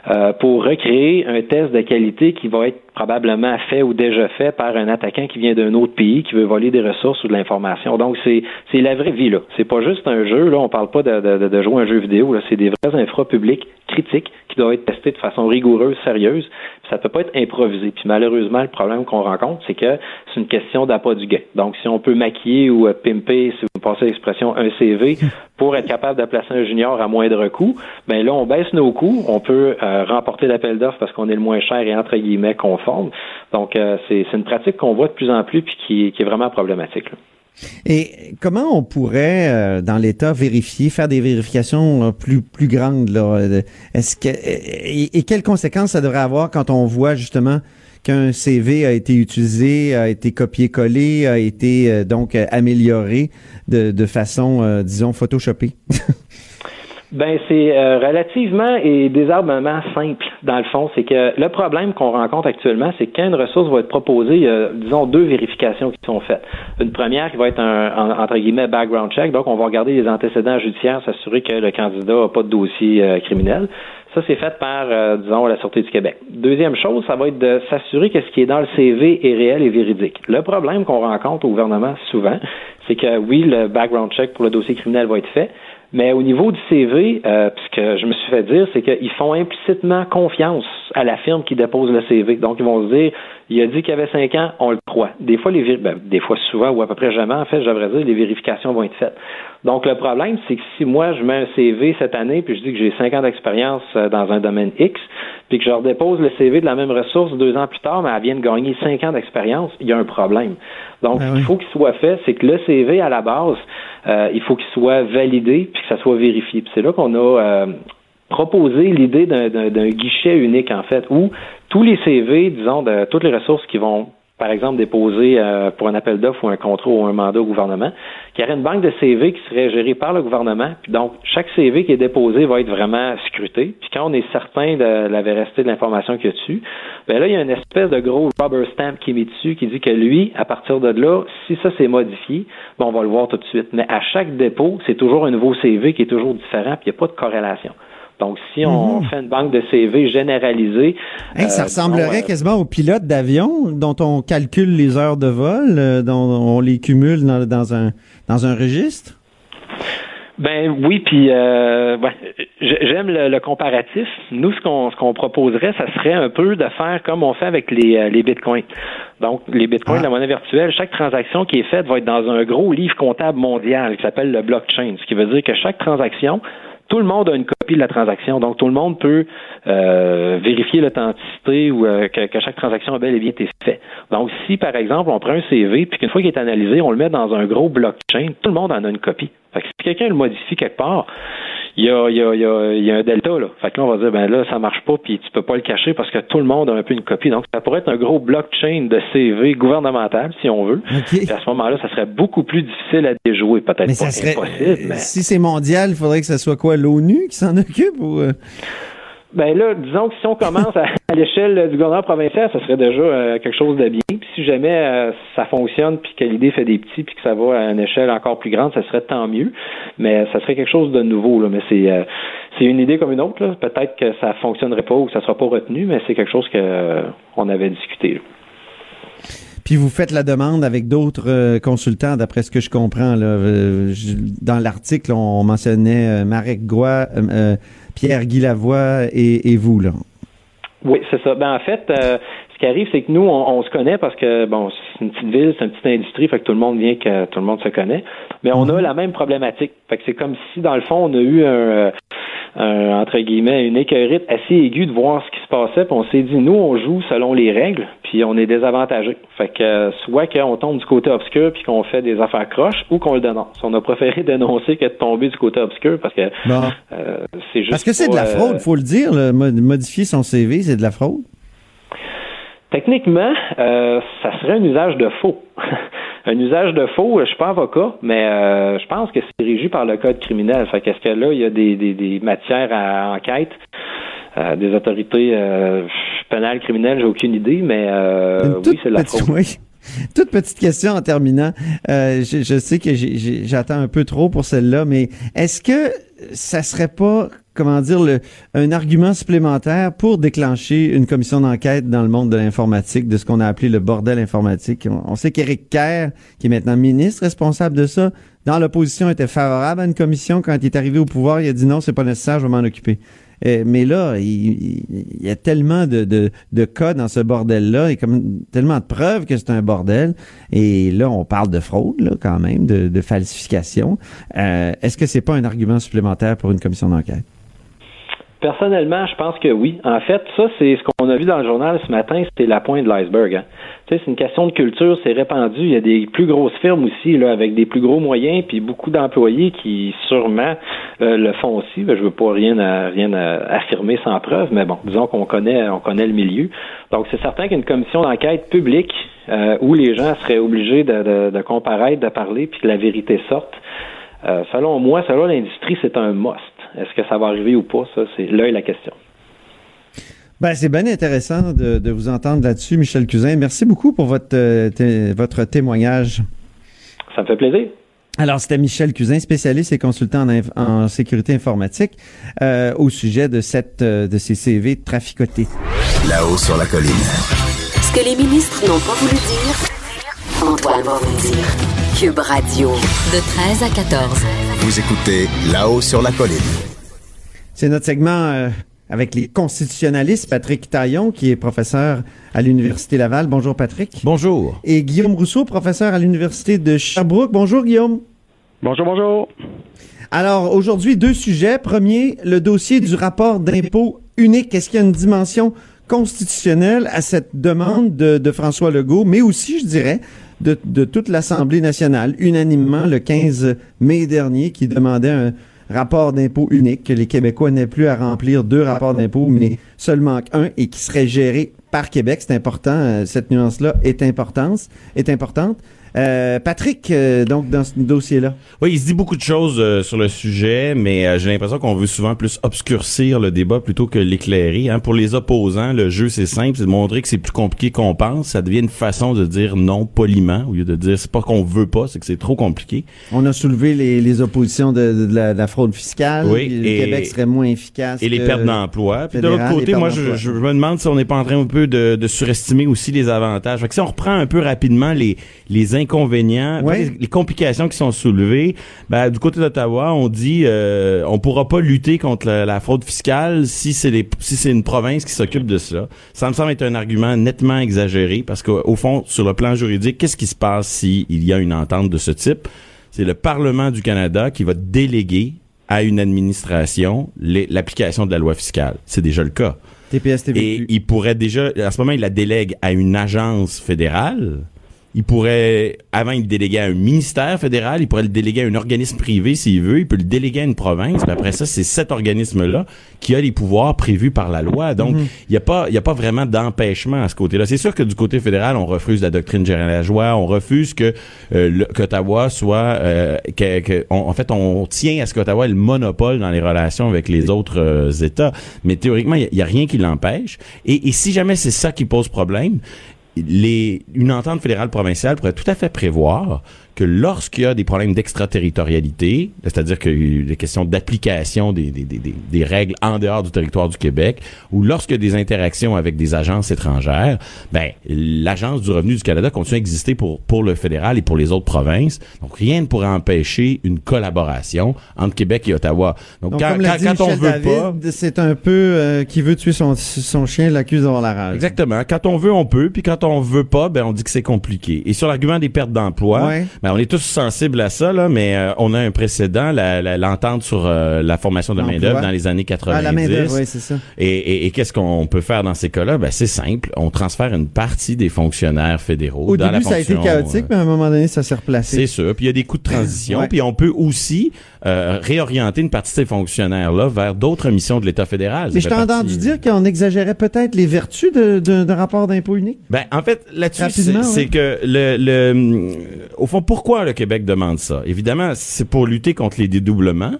euh, pour recréer un test de qualité qui va être probablement fait ou déjà fait par un attaquant qui vient d'un autre pays qui veut voler des ressources ou de l'information. Donc c'est c'est la vraie vie là. C'est pas juste un jeu là. On parle pas de, de, de jouer un jeu vidéo là. C'est des vrais infra publics critiques qui doivent être testés de façon rigoureuse, sérieuse. Ça peut pas être improvisé. Puis malheureusement le problème qu'on rencontre c'est que c'est une question d'appât du gain. Donc si on peut maquiller ou euh, pimper, si passez l'expression, un CV pour être capable de placer un junior à moindre coût, ben là on baisse nos coûts, on peut euh, remporter l'appel d'offres parce qu'on est le moins cher et entre guillemets conforme. Donc euh, c'est une pratique qu'on voit de plus en plus puis qui, est vraiment problématique. Et comment on pourrait, euh, dans l'État, vérifier, faire des vérifications plus plus grandes là? Est-ce que et quelles conséquences ça devrait avoir quand on voit justement qu'un CV a été utilisé, a été copié-collé, a été euh, donc euh, amélioré de, façon, euh, disons, photoshopée <laughs> Ben c'est euh, relativement et désarmement simple dans le fond. C'est que le problème qu'on rencontre actuellement, c'est que quand une ressource va être proposée, il y a, disons, deux vérifications qui sont faites. Une première qui va être un, en- entre guillemets background check, donc on va regarder les antécédents judiciaires, s'assurer que le candidat n'a pas de dossier euh, criminel. Ça, c'est fait par, euh, disons, la Sûreté du Québec. Deuxième chose, ça va être de s'assurer que ce qui est dans le CV est réel et véridique. Le problème qu'on rencontre au gouvernement souvent, c'est que oui, le background check pour le dossier criminel va être fait, mais au niveau du CV, euh, ce que je me suis fait dire, c'est qu'ils font implicitement confiance à la firme qui dépose le CV. Donc, ils vont se dire, il a dit qu'il avait cinq ans, on le croit. Des fois, les ben, des fois souvent ou à peu près jamais, en fait, j'aimerais dire, les vérifications vont être faites. Donc, le problème, c'est que si moi, je mets un CV cette année, puis je dis que j'ai cinq ans d'expérience euh, dans un domaine X, puis que je redépose le CV de la même ressource deux ans plus tard, mais elle vient de gagner cinq ans d'expérience, il y a un problème. Donc, ce qu'il faut qu'il soit fait, c'est que le CV, à la base, euh, il faut qu'il soit validé, puis que ça soit vérifié. Puis c'est là qu'on a euh, proposé l'idée d'un- guichet unique, en fait, où tous les CV, disons, de toutes les ressources qui vont par exemple, déposer euh, pour un appel d'offres ou un contrat ou un mandat au gouvernement, qu'il y aurait une banque de CV qui serait gérée par le gouvernement. Puis donc, chaque CV qui est déposé va être vraiment scruté. Puis quand on est certain de la véracité de l'information qu'il y a dessus, ben là, il y a une espèce de gros rubber stamp qui est mis dessus qui dit que lui, à partir de là, si ça s'est modifié, ben on va le voir tout de suite. Mais à chaque dépôt, c'est toujours un nouveau CV qui est toujours différent, puis il n'y a pas de corrélation. Donc, si on fait une banque de CV généralisée, Hey, ça euh, ressemblerait euh, quasiment aux pilotes d'avion dont on calcule les heures de vol, euh, dont on les cumule dans, dans un dans un registre? Ben oui, puis euh, ouais, j'aime le, le comparatif. Nous, ce qu'on ce qu'on proposerait, ça serait un peu de faire comme on fait avec les, les bitcoins. Donc, les bitcoins, la monnaie virtuelle, chaque transaction qui est faite va être dans un gros livre comptable mondial qui s'appelle le blockchain, ce qui veut dire que chaque transaction, tout le monde a une copie de la transaction. Donc, tout le monde peut euh, vérifier l'authenticité ou euh, que, que chaque transaction a bel et bien été faite. Donc, si, par exemple, on prend un CV, puis qu'une fois qu'il est analysé, on le met dans un gros blockchain, tout le monde en a une copie. Fait que si quelqu'un le modifie quelque part, il y a, il y, a, il y, a, il y a un delta. Là. Fait que là, on va dire, ben là, ça marche pas, puis tu peux pas le cacher parce que tout le monde a un peu une copie. Donc, ça pourrait être un gros blockchain de CV gouvernemental, si on veut. Puis à ce moment-là, ça serait beaucoup plus difficile à déjouer. Peut-être Mais pas ça serait impossible, mais... si c'est mondial, il faudrait que ce soit quoi l'ONU qui s'en euh? Ben là, disons que si on commence à, l'échelle du gouvernement provincial, ça serait déjà euh, quelque chose de bien. Puis si jamais euh, ça fonctionne, puis que l'idée fait des petits, puis que ça va à une échelle encore plus grande, ça serait tant mieux. Mais ça serait quelque chose de nouveau. Là. Mais c'est c'est une idée comme une autre. Peut-être que ça fonctionnerait pas ou que ça sera pas retenu, mais c'est quelque chose que on avait discuté. Puis vous faites la demande avec d'autres euh, consultants, d'après ce que je comprends. Euh, dans l'article, on mentionnait euh, Marek Goua, euh, euh, Pierre-Guy Lavoie et, vous. Là. Oui, c'est ça. Ben en fait, ce qui arrive, c'est que nous, on, se connaît parce que bon, c'est une petite ville, c'est une petite industrie, fait que tout le monde vient que tout le monde se connaît. Mais on a la même problématique. Fait que c'est comme si, dans le fond, on a eu un, entre guillemets, une écœurite assez aiguë de voir ce se passait, puis on s'est dit, nous, on joue selon les règles, puis on est désavantagé. Fait que euh, soit qu'on tombe du côté obscur puis qu'on fait des affaires croches, ou qu'on le dénonce. On a préféré <laughs> dénoncer que de tomber du côté obscur parce que Bon. euh, c'est juste Parce que c'est de la euh, fraude, faut le dire. Modifier son CV, c'est de la fraude. Techniquement, euh, ça serait un usage de faux. <laughs> un usage de faux, je suis pas avocat, mais euh, je pense que c'est régi par le code criminel. Fait qu'est-ce que là, il y a des, des, des matières à enquête, euh, des autorités euh, pénales, criminelles, j'ai aucune idée, mais euh, oui, toute c'est la petite- fraude. oui. <laughs> Toute petite question en terminant. Euh, je, je sais que j'attends un peu trop pour celle-là, mais est-ce que ça serait pas, comment dire, le, un argument supplémentaire pour déclencher une commission d'enquête dans le monde de l'informatique, de ce qu'on a appelé le bordel informatique? On, on sait qu'Éric Kerr, qui est maintenant ministre responsable de ça, dans l'opposition était favorable à une commission. Quand il est arrivé au pouvoir, il a dit non, c'est pas nécessaire, je vais m'en occuper. Euh, mais là, il, y a tellement de, de, cas dans ce bordel-là et comme tellement de preuves que c'est un bordel. Et là, on parle de fraude, là, quand même, de, de falsification. Euh, Est-ce que c'est pas un argument supplémentaire pour une commission d'enquête? Personnellement, je pense que oui. En fait, ça, c'est ce qu'on a vu dans le journal ce matin, c'était la pointe de l'iceberg. Hein. C'est une question de culture, c'est répandu. Il y a des plus grosses firmes aussi, là, avec des plus gros moyens, puis beaucoup d'employés qui sûrement euh, le font aussi. Ben, je veux pas rien rien à affirmer sans preuve, mais bon, disons qu'on connaît, on connaît le milieu. Donc, c'est certain qu'une commission d'enquête publique euh, où les gens seraient obligés de, de, de, comparaître, de parler, puis que la vérité sorte. Euh, selon moi, selon l'industrie, c'est un must. Est-ce que ça va arriver ou pas? Ça, c'est là est la question. Ben, c'est bien intéressant de, de vous entendre là-dessus, Michel Cousin. Merci beaucoup pour votre, euh, votre témoignage. Ça me fait plaisir. Alors, c'était Michel Cousin, spécialiste et consultant en, en sécurité informatique, euh, au sujet de cette euh, de ces CV traficotés. Là-haut sur la colline. Ce que les ministres n'ont pas voulu dire, Antoine va vous le dire. Cube Radio, de 13 à 14. Vous écoutez Là-haut sur la colline. C'est notre segment euh, avec les constitutionnalistes, Patrick Taillon, qui est professeur à l'Université Laval. Bonjour Patrick. Bonjour. Et Guillaume Rousseau, professeur à l'Université de Sherbrooke. Bonjour Guillaume. Bonjour, bonjour. Alors aujourd'hui, deux sujets. Premier, le dossier du rapport d'impôt unique. Est-ce qu'il y a une dimension constitutionnelle à cette demande de, de François Legault, mais aussi, je dirais, de, toute l'Assemblée nationale, unanimement le 15 mai dernier, qui demandait un rapport d'impôt unique, que les Québécois n'aient plus à remplir deux rapports d'impôt, mais seulement un, et qui serait géré par Québec. C'est important, euh, cette nuance-là. Est importante. Euh, Patrick, euh, donc dans ce dossier-là? Oui, il se dit beaucoup de choses euh, sur le sujet, mais euh, j'ai l'impression qu'on veut souvent plus obscurcir le débat plutôt que l'éclairer. Hein. Pour les opposants, le jeu c'est simple, c'est de montrer que c'est plus compliqué qu'on pense. Ça devient une façon de dire non poliment au lieu de dire c'est pas qu'on veut pas, c'est que c'est trop compliqué. On a soulevé les, les oppositions de, de, la, de, la, fraude fiscale. Oui, le et, Québec serait moins efficace. Et les pertes d'emploi. Puis de l'autre côté, moi, je, je, me demande si on n'est pas en train un peu de, de surestimer aussi les avantages. Fait que si on reprend un peu rapidement les, les inconvénients ouais. les, les, complications qui sont soulevées, ben, du côté d'Ottawa, on dit euh, on pourra pas lutter contre la, la fraude fiscale si c'est les si c'est une province qui s'occupe de ça. Ça me semble être un argument nettement exagéré parce qu'au fond, sur le plan juridique, qu'est-ce qui se passe s'il y a une entente de ce type? C'est le Parlement du Canada qui va déléguer à une administration l'application de la loi fiscale. C'est déjà le cas. TPS, TVQ. Et il pourrait déjà, à ce moment, il la délègue à une agence fédérale il pourrait, avant, il déléguer à un ministère fédéral, il pourrait le déléguer à un organisme privé s'il veut, il peut le déléguer à une province, puis après ça, c'est cet organisme-là qui a les pouvoirs prévus par la loi. Donc, il mm -hmm. n'y a pas, il y a pas vraiment d'empêchement à ce côté-là. C'est sûr que du côté fédéral, on refuse la doctrine joie, on refuse que euh, qu'Ottawa soit, euh, que, que on, en fait, on tient à ce qu'Ottawa ait le monopole dans les relations avec les autres euh, États. Mais théoriquement, il n'y a, a, rien qui l'empêche. Et, et si jamais c'est ça qui pose problème, les, une entente fédérale provinciale pourrait tout à fait prévoir que lorsqu'il y a des problèmes d'extraterritorialité, c'est-à-dire que des questions d'application des, des, des, des, règles en dehors du territoire du Québec, ou lorsqu'il y a des interactions avec des agences étrangères, ben l'agence du revenu du Canada continue à exister pour pour le fédéral et pour les autres provinces. Donc rien ne pourrait empêcher une collaboration entre Québec et Ottawa. Donc, Donc quand, quand, quand on veut David, pas, c'est un peu euh, qui veut tuer son son chien l'accuse d'avoir la rage. Exactement. Quand on veut, on peut, puis quand on veut pas, ben on dit que c'est compliqué. Et sur l'argument des pertes d'emploi, ouais. ben, on est tous sensibles à ça, là, mais euh, on a un précédent, l'entente sur euh, la formation de main-d'œuvre dans les années 90. Ah, la main-d'œuvre, oui, c'est ça. Et, et, et qu'est-ce qu'on peut faire dans ces cas-là? Ben, c'est simple. On transfère une partie des fonctionnaires fédéraux Au dans début, la fonction, ça a été chaotique, mais à un moment donné, ça s'est replacé. C'est sûr. Puis il y a des coûts de transition. Ouais. Puis on peut aussi euh, réorienter une partie de ces fonctionnaires-là vers d'autres missions de l'État fédéral. Mais je t'ai entendu dire qu'on exagérait peut-être les vertus d'un rapport d'impôt unique. Ben, en fait, là-dessus, c'est ouais. que le, le, au fond, pourquoi le Québec demande ça? Évidemment, c'est pour lutter contre les dédoublements.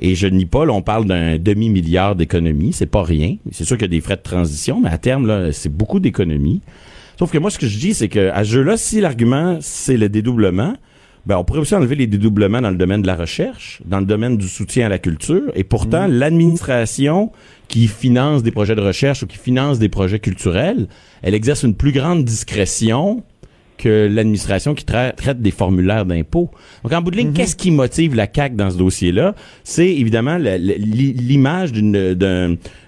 Et je nie pas, là, on parle d'un demi-milliard d'économies, c'est pas rien. C'est sûr qu'il y a des frais de transition, mais à terme, là, c'est beaucoup d'économies. Sauf que moi, ce que je dis, c'est que à ce jeu-là, si l'argument, c'est le dédoublement, ben, on pourrait aussi enlever les dédoublements dans le domaine de la recherche, dans le domaine du soutien à la culture, et pourtant, mmh. l'administration qui finance des projets de recherche ou qui finance des projets culturels, elle exerce une plus grande discrétion que l'administration qui tra traite des formulaires d'impôt. Donc, en bout de ligne, mm -hmm. qu'est-ce qui motive la CAQ dans ce dossier-là? C'est évidemment l'image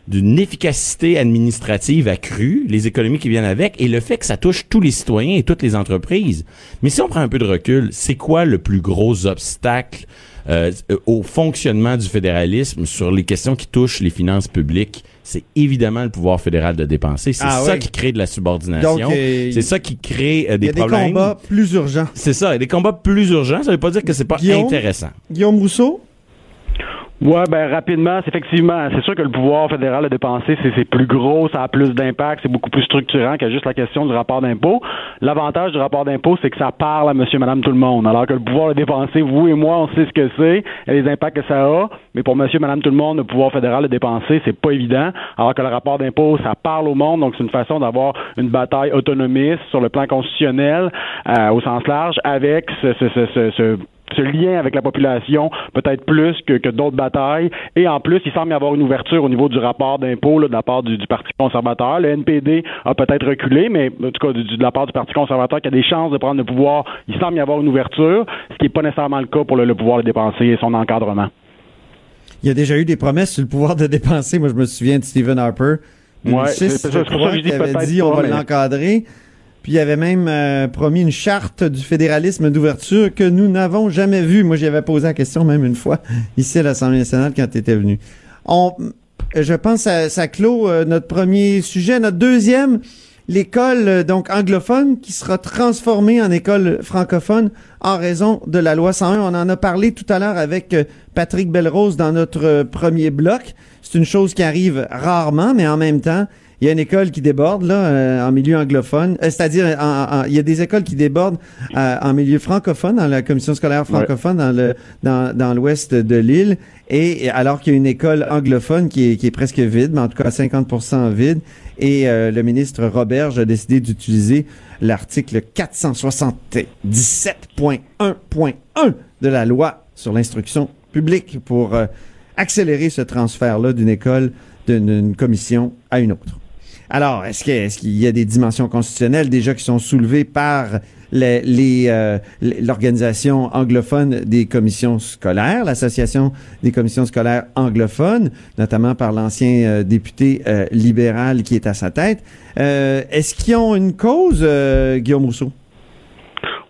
d'une efficacité administrative accrue, les économies qui viennent avec, et le fait que ça touche tous les citoyens et toutes les entreprises. Mais si on prend un peu de recul, c'est quoi le plus gros obstacle euh, au fonctionnement du fédéralisme sur les questions qui touchent les finances publiques, c'est évidemment le pouvoir fédéral de dépenser. C'est Ah ça qui crée de la subordination. Euh, c'est ça qui crée euh, Il des y a des problèmes. combats plus urgents. C'est ça, et des combats plus urgents, ça veut pas dire que c'est pas Guillaume? intéressant. Guillaume Rousseau? Ouais, ben rapidement, c'est effectivement, c'est sûr que le pouvoir fédéral de dépenser, c'est c'est plus gros, ça a plus d'impact, c'est beaucoup plus structurant que juste la question du rapport d'impôt. L'avantage du rapport d'impôt, c'est que ça parle à monsieur, madame, tout le monde. Alors que le pouvoir de dépenser, vous et moi, on sait ce que c'est et les impacts que ça a, mais pour monsieur, madame, tout le monde, le pouvoir fédéral de dépenser, c'est pas évident. Alors que le rapport d'impôt, ça parle au monde, donc c'est une façon d'avoir une bataille autonomiste sur le plan constitutionnel euh, au sens large avec ce, ce, ce, ce, ce lien avec la population peut-être plus que, que d'autres batailles. Et en plus, il semble y avoir une ouverture au niveau du rapport d'impôt de la part du, du Parti conservateur. Le NPD a peut-être reculé, mais en tout cas, du- de la part du Parti conservateur qui a des chances de prendre le pouvoir, il semble y avoir une ouverture, ce qui n'est pas nécessairement le cas pour le, le pouvoir de dépenser et son encadrement. Il y a déjà eu des promesses sur le pouvoir de dépenser. Moi, je me souviens de Stephen Harper. Ouais, 2006, c'est- ça, je crois, avait dit on va mais- l'encadrer. Puis il avait même euh, promis une charte du fédéralisme d'ouverture que nous n'avons jamais vue. Moi, j'y avais posé la question même une fois <laughs> ici à l'Assemblée nationale quand tu étais venu. On, je pense que ça, clôt euh, notre premier sujet. Notre deuxième, l'école euh, donc anglophone qui sera transformée en école francophone en raison de la loi 101. On en a parlé tout à l'heure avec euh, Patrick Belrose dans notre euh, premier bloc. C'est une chose qui arrive rarement, mais en même temps, il y a une école qui déborde là euh, en milieu anglophone, Euh, c'est-à-dire il y a des écoles qui débordent euh, en milieu francophone, dans la commission scolaire francophone dans le dans, dans l'ouest de l'île, et alors qu'il y a une école anglophone qui est, qui est presque vide, mais en tout cas à 50% vide, et euh, le ministre Roberge a décidé d'utiliser l'article 477.1.1 de la loi sur l'instruction publique pour euh, accélérer ce transfert-là d'une école, d'une commission à une autre. Alors, est-ce qu'il y a des dimensions constitutionnelles déjà qui sont soulevées par euh, l'organisation anglophone des commissions scolaires, l'association des commissions scolaires anglophones, notamment par l'ancien euh, député euh, libéral qui est à sa tête? Est-ce qu'ils ont une cause, Guillaume Rousseau?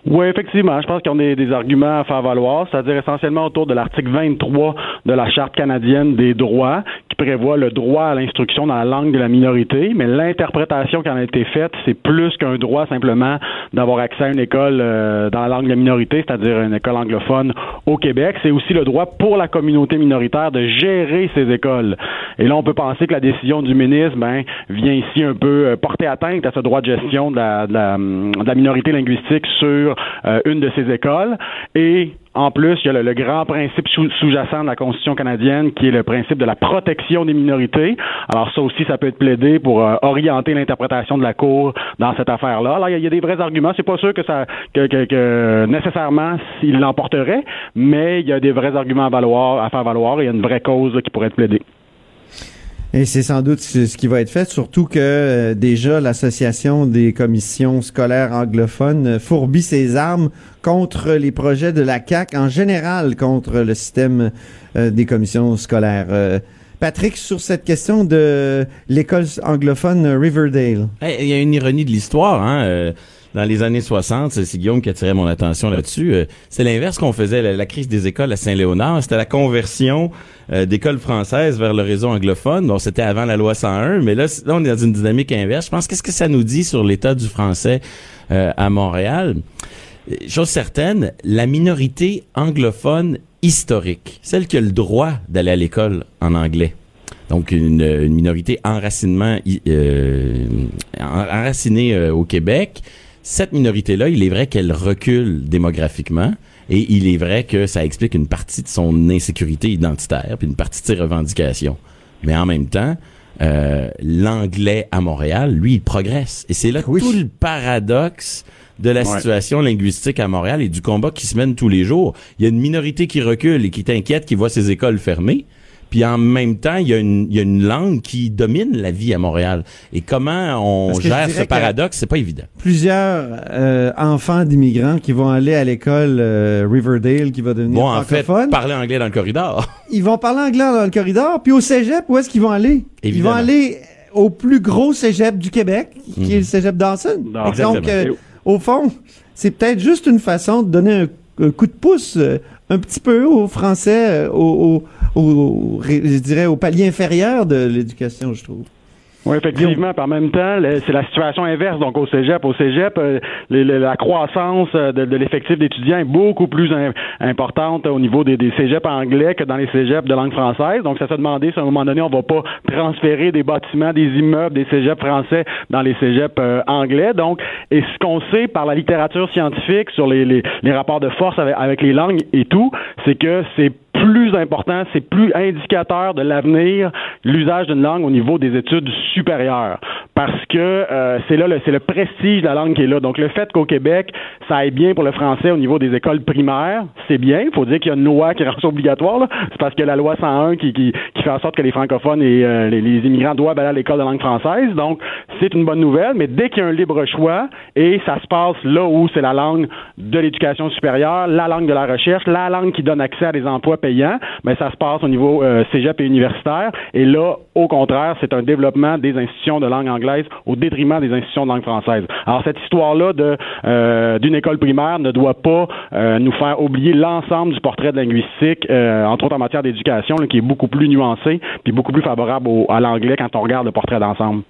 Oui, effectivement. Je pense qu'ils ont des, arguments à faire valoir, c'est-à-dire essentiellement autour de l'article 23 de la Charte canadienne des droits, qui prévoit le droit à l'instruction dans la langue de la minorité, mais l'interprétation qui en a été faite, c'est plus qu'un droit simplement d'avoir accès à une école euh, dans la langue de la minorité, c'est-à-dire une école anglophone au Québec. C'est aussi le droit pour la communauté minoritaire de gérer ces écoles. Et là, on peut penser que la décision du ministre ben, vient ici un peu euh, porter atteinte à ce droit de gestion de la, de la, de la minorité linguistique sur euh, une de ces écoles. Et en plus, il y a le, grand principe sous- sous-jacent de la Constitution canadienne qui est le principe de la protection des minorités. Alors ça aussi, ça peut être plaidé pour euh, orienter l'interprétation de la Cour dans cette affaire-là. Alors, il y a- il des vrais arguments. C'est pas sûr que ça que, que- que nécessairement s'il l'emporterait, mais il y a des vrais arguments à valoir, à faire valoir et il y a une vraie cause qui pourrait être plaidée. Et c'est sans doute ce qui va être fait, surtout que euh, déjà l'Association des commissions scolaires anglophones euh, fourbit ses armes contre les projets de la CAC en général, contre le système euh, des commissions scolaires. Euh, Patrick, sur cette question de l'école anglophone Riverdale. Hey, Il y a une ironie de l'histoire, hein. Dans les années 60, c'est Guillaume qui attirait mon attention là-dessus. euh, c'est l'inverse qu'on faisait, la, crise des écoles à Saint-Léonard. C'était la conversion euh, d'écoles françaises vers le réseau anglophone. Bon, c'était avant la loi 101, mais là, là, on est dans une dynamique inverse. Je pense qu'est-ce que ça nous dit sur l'état du français euh, à Montréal? Euh, Chose certaine, la minorité anglophone historique, celle qui a le droit d'aller à l'école en anglais, donc une, une minorité enracinement, euh, en- enracinée euh, au Québec. Cette minorité-là, il est vrai qu'elle recule démographiquement et il est vrai que ça explique une partie de son insécurité identitaire puis une partie de ses revendications. Mais en même temps, euh, l'anglais à Montréal, lui, il progresse. Et c'est là tout le paradoxe de la Ouais. situation linguistique à Montréal et du combat qui se mène tous les jours. Il y a une minorité qui recule et qui t'inquiète, qui voit ses écoles fermées. Puis en même temps, il y, a une, il y a une langue qui domine la vie à Montréal. Et comment on gère ce paradoxe, c'est pas évident. Plusieurs euh, enfants d'immigrants qui vont aller à l'école euh, Riverdale, qui va devenir Bon, en fait, francophone. parler anglais dans le corridor. <laughs> Ils vont parler anglais dans le corridor, puis au cégep, où est-ce qu'ils vont aller? Évidemment. Ils vont aller au plus gros cégep du Québec, qui est le cégep Dawson. Donc, euh, au fond, c'est peut-être juste une façon de donner un un coup de pouce euh, un petit peu aux Français, euh, au, au- au- au- je dirais, au palier inférieur de l'éducation, je trouve. Oui, effectivement. Par même temps, c'est la situation inverse. Donc, au cégep, au cégep, euh, la croissance euh, de, l'effectif d'étudiants est beaucoup plus im- importante au niveau des, des cégeps anglais que dans les cégeps de langue française. Donc, ça s'est demandé si à un moment donné, on va pas transférer des bâtiments, des immeubles, des cégeps français dans les cégeps euh, anglais. Donc, et ce qu'on sait par la littérature scientifique sur les, rapports de force avec les langues et tout, c'est que c'est plus important, c'est plus indicateur de l'avenir, l'usage d'une langue au niveau des études supérieures. Parce que euh, c'est là, c'est le prestige de la langue qui est là. Donc, le fait qu'au Québec, ça aille bien pour le français au niveau des écoles primaires, c'est bien. Il faut dire qu'il y a une loi qui rend ça obligatoire. C'est parce que la loi 101 qui, qui, qui fait en sorte que les francophones et euh, les immigrants doivent aller à l'école de langue française. Donc, c'est une bonne nouvelle. Mais dès qu'il y a un libre choix et ça se passe là où c'est la langue de l'éducation supérieure, la langue de la recherche, la langue qui donne accès à des emplois mais ça se passe au niveau euh, cégep et universitaire. Et là, au contraire, c'est un développement des institutions de langue anglaise au détriment des institutions de langue française. Alors, cette histoire-là euh, d'une école primaire ne doit pas euh, nous faire oublier l'ensemble du portrait de linguistique, euh, entre autres en matière d'éducation, qui est beaucoup plus nuancé puis beaucoup plus favorable à l'anglais quand on regarde le portrait d'ensemble.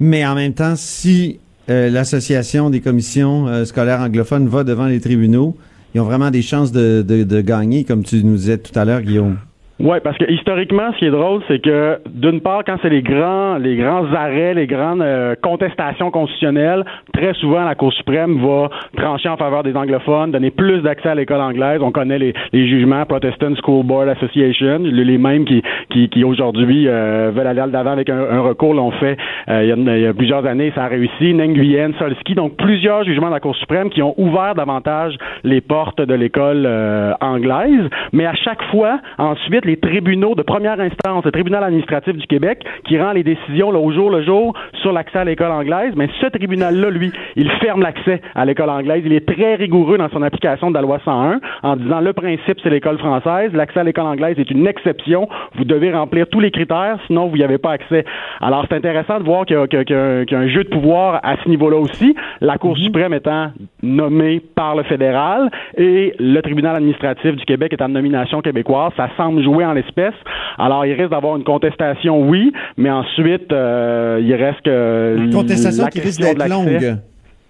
Mais en même temps, si l'association des commissions scolaires anglophones va devant les tribunaux, ils ont vraiment des chances de, de, gagner, comme tu nous disais tout à l'heure, Guillaume. Oui, parce que historiquement, ce qui est drôle, c'est que d'une part, quand c'est les grands, les grands arrêts, les grandes euh, contestations constitutionnelles, très souvent la Cour suprême va trancher en faveur des anglophones, donner plus d'accès à l'école anglaise. On connaît les, les jugements Protestant School Board Association, les, mêmes qui, qui, qui aujourd'hui euh, veulent aller d'avant avec un, un recours l'ont fait euh, il, y a, il y a plusieurs années, ça a réussi. Nguyen, Solski, donc plusieurs jugements de la Cour suprême qui ont ouvert davantage les portes de l'école euh, anglaise. Mais à chaque fois, ensuite, tribunaux de première instance, le tribunal administratif du Québec, qui rend les décisions là, au jour le jour sur l'accès à l'école anglaise, mais ce tribunal-là, lui, il ferme l'accès à l'école anglaise. Il est très rigoureux dans son application de la loi 101 en disant le principe, c'est l'école française, l'accès à l'école anglaise est une exception. Vous devez remplir tous les critères, sinon vous n'y avez pas accès. Alors, c'est intéressant de voir qu'il y, a- y un- qu'il y a un jeu de pouvoir à ce niveau-là aussi, la Cour suprême étant nommée par le fédéral et le tribunal administratif du Québec est en nomination québécoise. Ça semble jouer en l'espèce. Alors, il risque d'avoir une contestation, oui, mais ensuite, euh, il reste que... Une contestation la qui risque d'être longue.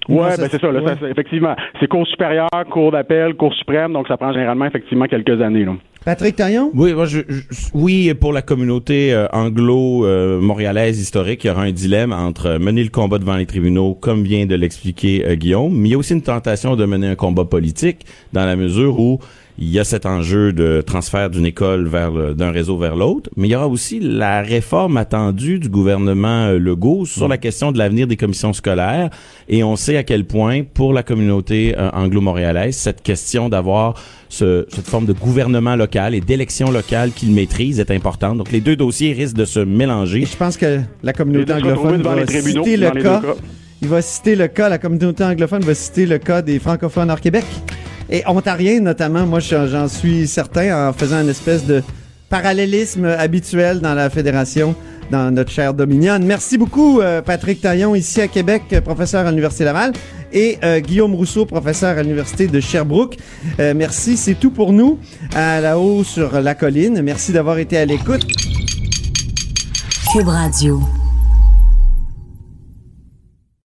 Oui, ben c'est ça, là, ouais. ça, c'est- effectivement. C'est Cour supérieure, Cour d'appel, Cour suprême, donc ça prend généralement effectivement quelques années. Là. Patrick Taillon? Oui, moi, je, je- oui, pour la communauté euh, anglo-montréalaise historique, il y aura un dilemme entre mener le combat devant les tribunaux, comme vient de l'expliquer euh, Guillaume, mais il y a aussi une tentation de mener un combat politique dans la mesure où il y a cet enjeu de transfert d'une école vers le- d'un réseau vers l'autre, mais il y aura aussi la réforme attendue du gouvernement euh, Legault sur la question de l'avenir des commissions scolaires et on sait à quel point pour la communauté euh, anglo-montréalaise cette question d'avoir ce- cette forme de gouvernement local et d'élection locale qu'il maîtrise est importante. Donc les deux dossiers risquent de se mélanger. Je pense que la communauté anglophone va les citer le cas. Il va citer le cas, la communauté anglophone va citer le cas des francophones hors Québec. Et ontariens notamment, moi j'en suis certain en faisant une espèce de parallélisme habituel dans la fédération, dans notre chère Dominion. Merci beaucoup euh, Patrick Taillon ici à Québec, euh, professeur à l'Université Laval, et euh, Guillaume Rousseau, professeur à l'Université de Sherbrooke. Merci, c'est tout pour nous à la haut sur la colline. Merci d'avoir été à l'écoute. Cube Radio.